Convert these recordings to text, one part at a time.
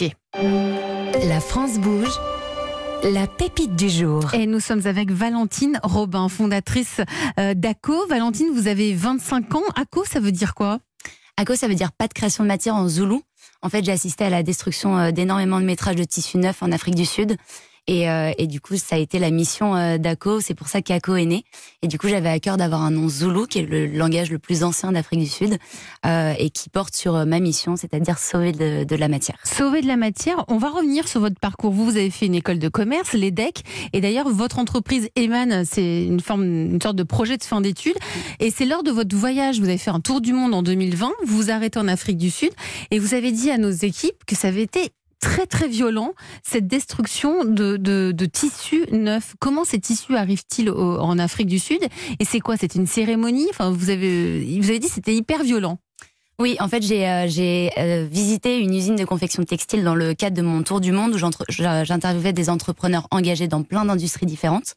métier. La France bouge. La pépite du jour. Et nous sommes avec Valentine Robin, fondatrice euh, d'ACO. Valentine, vous avez 25 ans. ACO, ça veut dire quoi? ACO, ça veut dire pas de création de matière en zoulou. En fait, j'ai assisté à la destruction euh, d'énormément de métrages de tissus neufs en Afrique du Sud. Et, euh, et, du coup, ça a été la mission euh, d'ACO. C'est pour ça qu'ACO est né. Et du coup, j'avais à cœur d'avoir un nom zoulou, qui est le langage le plus ancien d'Afrique du Sud, euh, et qui porte sur ma mission, c'est-à-dire sauver de, de, la matière. Sauver de la matière. On va revenir sur votre parcours. Vous, vous avez fait une école de commerce, l'EDEC, et d'ailleurs, votre entreprise Eman, c'est une forme, une sorte de projet de fin d'études. Et c'est lors de votre voyage, vous avez fait un tour du monde en 2020. Vous vous arrêtez en Afrique du Sud, et vous avez dit à nos équipes que ça avait été très très violent, cette destruction de, de, de tissus neufs. Comment ces tissus arrivent-ils en Afrique du Sud? Et c'est quoi? C'est une cérémonie? Enfin, vous avez, vous avez dit c'était hyper violent. Oui, en fait, j'ai euh, euh, visité une usine de confection textile dans le cadre de mon tour du monde où j'interviewais des entrepreneurs engagés dans plein d'industries différentes.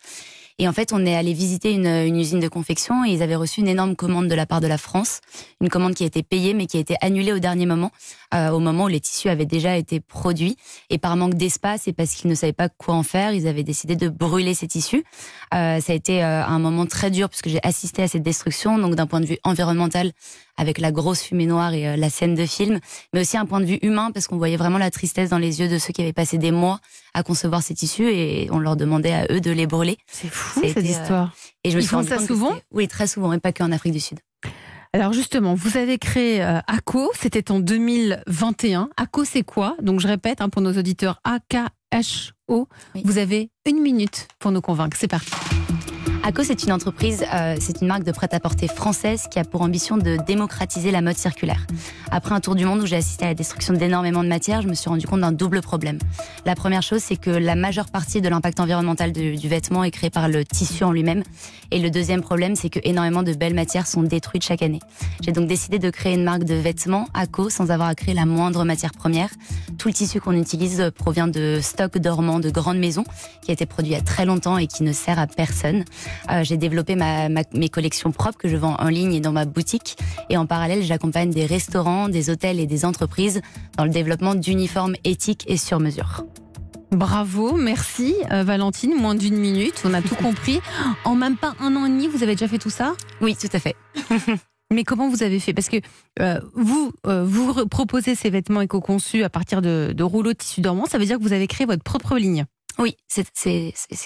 Et en fait, on est allé visiter une, une, usine de confection et ils avaient reçu une énorme commande de la part de la France, une commande qui a été payée mais qui a été annulée au dernier moment, euh, au moment où les tissus avaient déjà été produits. Et par manque d'espace et parce qu'ils ne savaient pas quoi en faire, ils avaient décidé de brûler ces tissus. Euh, ça a été euh, un moment très dur puisque j'ai assisté à cette destruction. Donc d'un point de vue environnemental, avec la grosse fumée noire et euh, la scène de film, mais aussi un point de vue humain parce qu'on voyait vraiment la tristesse dans les yeux de ceux qui avaient passé des mois à concevoir ces tissus et on leur demandait à eux de les brûler. C'est fou cette euh, histoire. Et je me Ils font ça souvent Oui, très souvent, et pas qu'en Afrique du Sud. Alors justement, vous avez créé euh, ACO, c'était en 2021. ACO, c'est quoi? Donc je répète hein, pour nos auditeurs, A-K-H-O. Vous avez une minute pour nous convaincre. C'est parti. ACO, c'est une entreprise, euh, c'est une marque de prêt-à-porter française qui a pour ambition de démocratiser la mode circulaire. Après un tour du monde où j'ai assisté à la destruction d'énormément de matières, je me suis rendu compte d'un double problème. La première chose, c'est que la majeure partie de l'impact environnemental du, vêtement est créé par le tissu en lui-même. Et le deuxième problème, c'est que énormément de belles matières sont détruites chaque année. J'ai donc décidé de créer une marque de vêtements ACO sans avoir à créer la moindre matière première. Tout le tissu qu'on utilise provient de stocks dormants de grandes maisons qui a été produit il y a très longtemps et qui ne sert à personne. Euh, j'ai développé ma, ma, mes collections propres que je vends en ligne et dans ma boutique. Et en parallèle, j'accompagne des restaurants, des hôtels et des entreprises dans le développement d'uniformes éthiques et sur mesure. Bravo, merci euh, Valentine, moins d'une minute, on a tout compris. En même pas un an et demi, vous avez déjà fait tout ça? Oui, tout à fait. Mais comment vous avez fait? Parce que euh, vous, euh, vous proposez ces vêtements éco-conçus à partir de, de rouleaux de tissu dormant, ça veut dire que vous avez créé votre propre ligne oui, c'est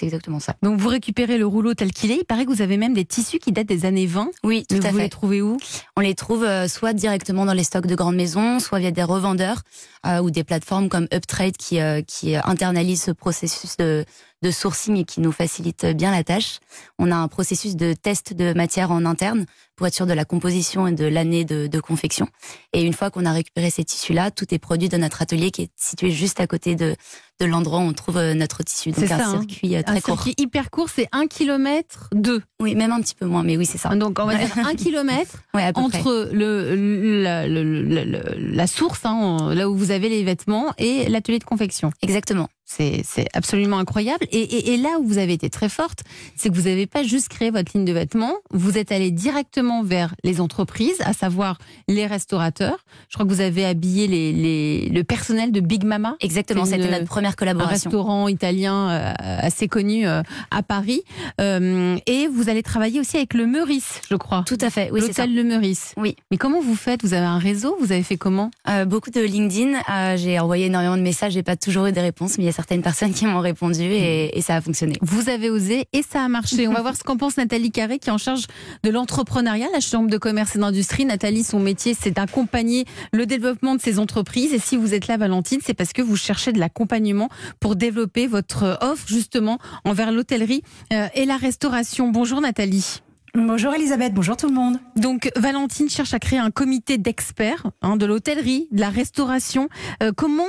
exactement ça. Donc vous récupérez le rouleau tel qu'il est. Il paraît que vous avez même des tissus qui datent des années 20. Oui, tout Mais à vous fait. les trouvez où? On les trouve euh, soit directement dans les stocks de grandes maisons, soit via des revendeurs euh, ou des plateformes comme Uptrade qui, euh, qui internalisent ce processus de, de sourcing et qui nous facilite bien la tâche. On a un processus de test de matière en interne pour être sûr de la composition et de l'année de, de, confection. Et une fois qu'on a récupéré ces tissus-là, tout est produit dans notre atelier qui est situé juste à côté de, de l'endroit où on trouve euh, notre tissu. Donc un ça, hein. circuit euh, très Un court. circuit hyper court, c'est 1 km 2. Oui, même un petit peu moins, mais oui, c'est ça. Donc on va dire 1 km Ouais, entre le, la, le- source, hein, là où vous avez les vêtements, et l'atelier de confection. Exactement. C'est absolument incroyable. Et, et- et là où vous avez été très forte, c'est que vous n'avez pas juste créé votre ligne de vêtements, vous êtes allé directement vers les entreprises, à savoir les restaurateurs. Je crois que vous avez habillé les, les- le personnel de Big Mama. Exactement, une- c'était notre première un collaboration. restaurant italien euh, assez connu euh, à Paris. Euh, et vous allez travailler aussi avec le Meurice, je crois. Tout à fait, oui. L'hôtel Le Meurice. Oui. Mais comment vous faites? Vous avez un réseau? Vous avez fait comment? Euh, beaucoup de LinkedIn. Euh, j'ai envoyé énormément de messages. J'ai pas toujours eu des réponses, mais il y a certaines personnes qui m'ont répondu et, et ça a fonctionné. Vous avez osé et ça a marché. On va voir ce qu'en pense Nathalie Carré, qui est en charge de l'entrepreneuriat, la Chambre de commerce et d'industrie. Nathalie, son métier, c'est d'accompagner le développement de ces entreprises. Et si vous êtes là, Valentine, c'est parce que vous cherchez de l'accompagnement pour développer votre offre, justement, envers l'hôtellerie euh, et la restauration. Bonjour Nathalie. Bonjour Elisabeth, bonjour tout le monde. Donc Valentine cherche à créer un comité d'experts hein, de l'hôtellerie, de la restauration. Euh, comment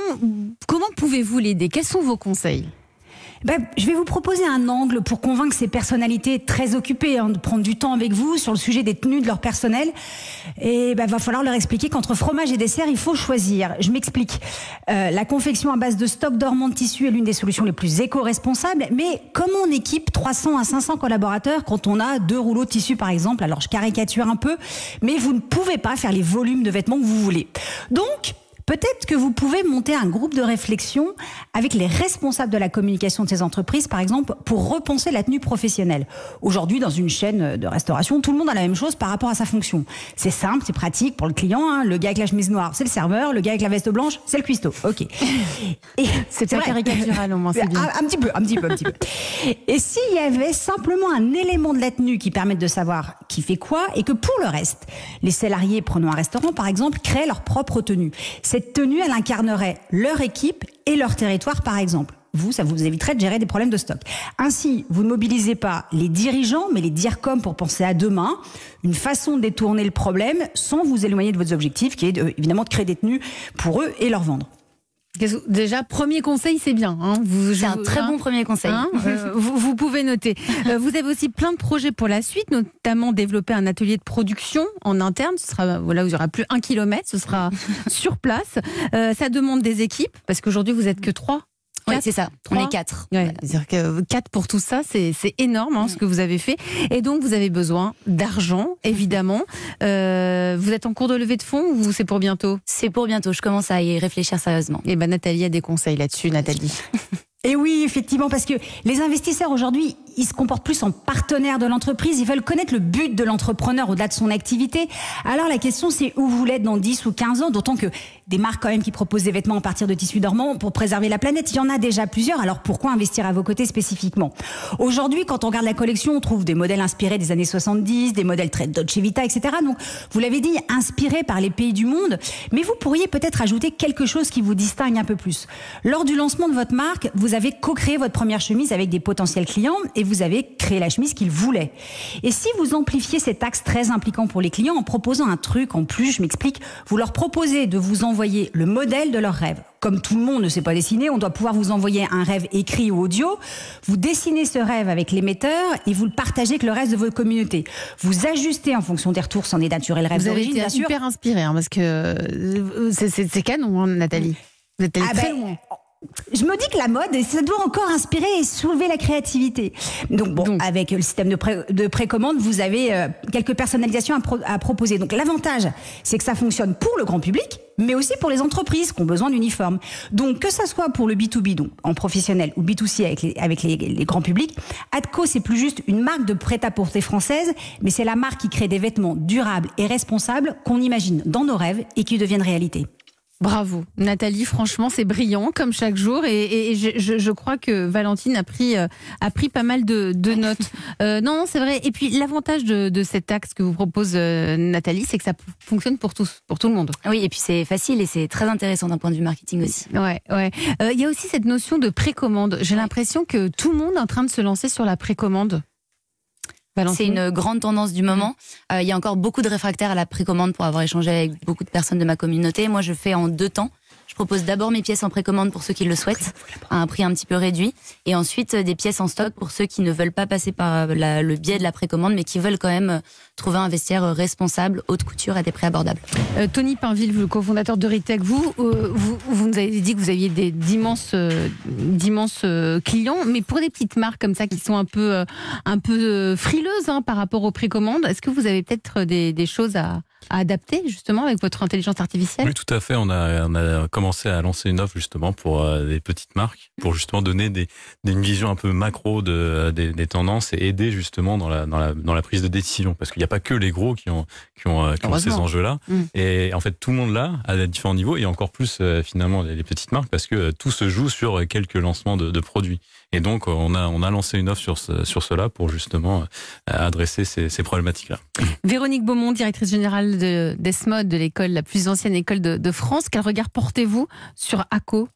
comment pouvez-vous l'aider? Quels sont vos conseils? Ben, je vais vous proposer un angle pour convaincre ces personnalités très occupées hein, de prendre du temps avec vous sur le sujet des tenues de leur personnel. Et ben, va falloir leur expliquer qu'entre fromage et dessert, il faut choisir. Je m'explique. Euh, la confection à base de stock dormant de tissu est l'une des solutions les plus éco-responsables. Mais comment on équipe 300 à 500 collaborateurs quand on a deux rouleaux de tissu, par exemple Alors, je caricature un peu, mais vous ne pouvez pas faire les volumes de vêtements que vous voulez. Donc, Peut-être que vous pouvez monter un groupe de réflexion avec les responsables de la communication de ces entreprises, par exemple, pour repenser la tenue professionnelle. Aujourd'hui, dans une chaîne de restauration, tout le monde a la même chose par rapport à sa fonction. C'est simple, c'est pratique pour le client. Hein. Le gars avec la chemise noire, c'est le serveur. Le gars avec la veste blanche, c'est le cuistot. Ok. C'est pas caricatural au moins, bien. Un, un, petit peu, un petit peu, un petit peu. Et s'il y avait simplement un élément de la tenue qui permette de savoir qui fait quoi, et que pour le reste, les salariés, prenons un restaurant par exemple, créent leur propre tenue. Cette tenue, elle incarnerait leur équipe et leur territoire, par exemple. Vous, ça vous éviterait de gérer des problèmes de stock. Ainsi, vous ne mobilisez pas les dirigeants, mais les DIRCOM pour penser à demain, une façon de détourner le problème sans vous éloigner de vos objectifs, qui est évidemment de créer des tenues pour eux et leur vendre. Déjà, premier conseil, c'est bien. Hein. C'est un très bon premier conseil. Hein, euh, vous, vous, pouvez noter. Euh, vous avez aussi plein de projets pour la suite, notamment développer un atelier de production en interne. Ce sera voilà, n'y aura plus un kilomètre, ce sera sur place. Euh, ça demande des équipes, parce qu'aujourd'hui, vous êtes que trois oui, c'est ça. On est quatre. C'est-à-dire que quatre pour tout ça, c'est énorme hein, ce que vous avez fait. Et donc, vous avez besoin d'argent, évidemment. Euh, vous êtes en cours de levée de fonds ou c'est pour bientôt? C'est pour bientôt. Je commence à y réfléchir sérieusement. Et eh ben, Nathalie a des conseils là-dessus, Nathalie. Et oui, effectivement, parce que les investisseurs aujourd'hui, ils se comportent plus en partenaires de l'entreprise, ils veulent connaître le but de l'entrepreneur au-delà de son activité. Alors la question c'est où vous être dans 10 ou 15 ans, d'autant que des marques quand même qui proposent des vêtements à partir de tissus dormants pour préserver la planète, il y en a déjà plusieurs, alors pourquoi investir à vos côtés spécifiquement? Aujourd'hui, quand on regarde la collection, on trouve des modèles inspirés des années 70, des modèles très Dolce Vita, etc. Donc, vous l'avez dit, inspirés par les pays du monde, mais vous pourriez peut-être ajouter quelque chose qui vous distingue un peu plus. Lors du lancement de votre marque, vous avez co-créé votre première chemise avec des potentiels clients et vous avez créé la chemise qu'ils voulaient. Et si vous amplifiez cet axe très impliquant pour les clients en proposant un truc en plus, je m'explique, vous leur proposez de vous envoyer le modèle de leur rêve. Comme tout le monde ne sait pas dessiner, on doit pouvoir vous envoyer un rêve écrit ou audio. Vous dessinez ce rêve avec l'émetteur et vous le partagez avec le reste de votre communauté. Vous ajustez en fonction des retours, c'en est naturel rêve d'origine, bien sûr. super inspiré, hein, parce que euh, c'est canon, hein, Nathalie. Vous êtes allée ah très ben, loin je me dis que la mode, ça doit encore inspirer et soulever la créativité. Donc bon, avec le système de, précommande, vous avez euh, quelques personnalisations à, proposer. Donc l'avantage, c'est que ça fonctionne pour le grand public, mais aussi pour les entreprises qui ont besoin d'uniformes. Donc que ça soit pour le B2B, donc en professionnel, ou B2C avec les, avec les, les grands publics, Adco, c'est plus juste une marque de prêt-à-porter française, mais c'est la marque qui crée des vêtements durables et responsables qu'on imagine dans nos rêves et qui deviennent réalité. Bravo, Nathalie. Franchement, c'est brillant comme chaque jour, et, je, crois que Valentine a pris euh, a pris pas mal de, notes. Euh, non, c'est vrai. Et puis l'avantage de, cet axe que vous propose euh, Nathalie, c'est que ça fonctionne pour tous, pour tout le monde. Oui, et puis c'est facile et c'est très intéressant d'un point de vue marketing aussi. Ouais, ouais. Il y a aussi cette notion de précommande. J'ai l'impression que tout le monde est en train de se lancer sur la précommande. C'est une grande tendance du moment. Euh, il y a encore beaucoup de réfractaires à la précommande pour avoir échangé avec beaucoup de personnes de ma communauté. Moi, je fais en deux temps. Je propose d'abord mes pièces en précommande pour ceux qui le souhaitent, à un prix un petit peu réduit, et ensuite euh, des pièces en stock pour ceux qui ne veulent pas passer par euh, le biais de la précommande, mais qui veulent quand même euh, trouver un vestiaire responsable, haute couture à des prix abordables. Tony Pinville, le cofondateur de Ritech, vous, vous, vous nous avez dit que vous aviez des d'immenses, d'immenses clients, mais pour des petites marques comme ça qui sont un peu, un peu frileuses hein, par rapport aux précommandes, est-ce que vous avez peut-être des, des choses à à adapter justement avec votre intelligence artificielle Oui, tout à fait. On a, on a commencé à lancer une offre justement pour euh, des petites marques, pour justement donner des, des une vision un peu macro de, des, des, tendances et aider justement dans la, dans la, dans la prise de décision. Parce qu'il n'y a pas que les gros qui ont, qui ont, euh, qui ont ces enjeux-là. Mm. Et en fait, tout le monde là, à différents niveaux, et encore plus euh, finalement les, petites marques, parce que tout se joue sur quelques lancements de, de produits. Et donc, on a, on a lancé une offre sur, ce, sur cela pour justement adresser ces, ces problématiques-là. Véronique Beaumont, directrice générale de d'ESMOD, de l'école, la plus ancienne école de, France. Quel regard portez-vous sur ACO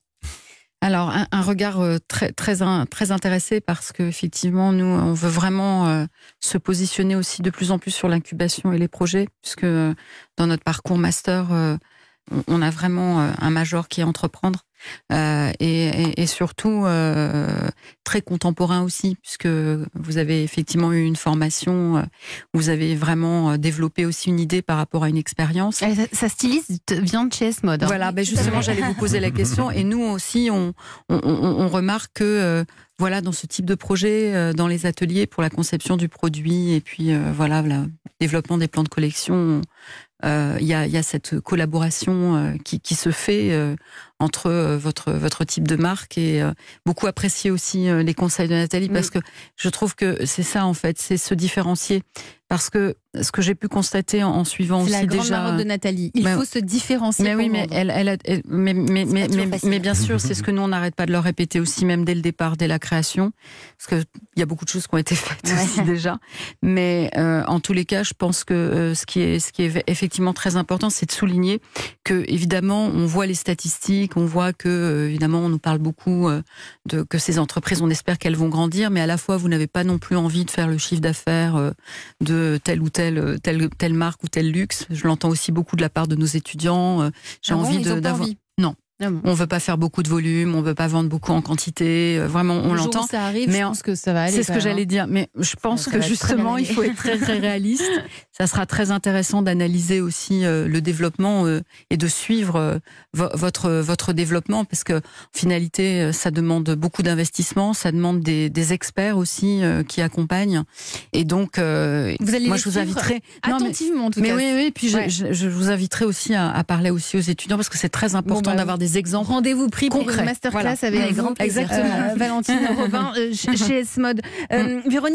alors un, regard euh, très très très intéressé parce que effectivement nous on veut vraiment euh, se positionner aussi de plus en plus sur l'incubation et les projets puisque euh, dans notre parcours master on a vraiment un major qui est entreprendre euh, et, et, surtout euh, très contemporain aussi, puisque vous avez effectivement eu une formation, euh, vous avez vraiment développé aussi une idée par rapport à une expérience. Ça, styliste vient de chez S-Mode. Hein. Voilà, ben justement, j'allais vous poser la question. Et nous aussi, on, on, on remarque que voilà, dans ce type de projet, dans les ateliers pour la conception du produit et puis voilà, le développement des plans de collection, euh, il y, a, y, a, cette collaboration euh, qui, qui, se fait euh, entre votre votre type de marque et beaucoup apprécier aussi les conseils de Nathalie parce que je trouve que c'est ça en fait, c'est se différencier parce que ce que j'ai pu constater en, suivant aussi la déjà grande de Nathalie. Il faut se différencier. Mais oui, mais elle, elle, mais, mais, mais, mais, bien sûr, c'est ce que nous on n'arrête pas de leur répéter aussi, même dès le départ, dès la création, parce que il y a beaucoup de choses qui ont été faites aussi déjà. Mais euh, en tous les cas, je pense que euh, ce qui est ce qui est effectivement très important, c'est de souligner que évidemment, on voit les statistiques, on voit que euh, évidemment, on nous parle beaucoup euh, de que ces entreprises, on espère qu'elles vont grandir, mais à la fois, vous n'avez pas non plus envie de faire le chiffre d'affaires euh, de telle ou telle telle telle marque ou tel luxe. Je l'entends aussi beaucoup de la part de nos étudiants. J'ai ah envie bon, d'avoir. Ah bon. On veut pas faire beaucoup de volume, on veut pas vendre beaucoup en quantité. euh, Vraiment, on l'entend. ça arrive, mais je en- pense que ça va aller. C'est ce que j'allais hein. dire, mais je pense que justement, il faut être très très réaliste. Ça sera très intéressant d'analyser aussi euh, le développement euh, et de suivre euh, vo- votre votre développement parce que en finalité, ça demande beaucoup d'investissement, ça demande des, des experts aussi qui accompagnent. Et donc, Vous allez moi, je vous inviterai. Non, mais- Attentivement, en tout mais cas. oui, oui, puis je- Ouais. je, je vous inviterai aussi à, à parler aussi aux étudiants parce que c'est très important bah, d'avoir des exemples. Rendez-vous pris pour Concret. une masterclass Voilà. avec Avec vous, grand plaisir. euh, Valentine Robin euh, chez chez S-Mode. Euh, Véronique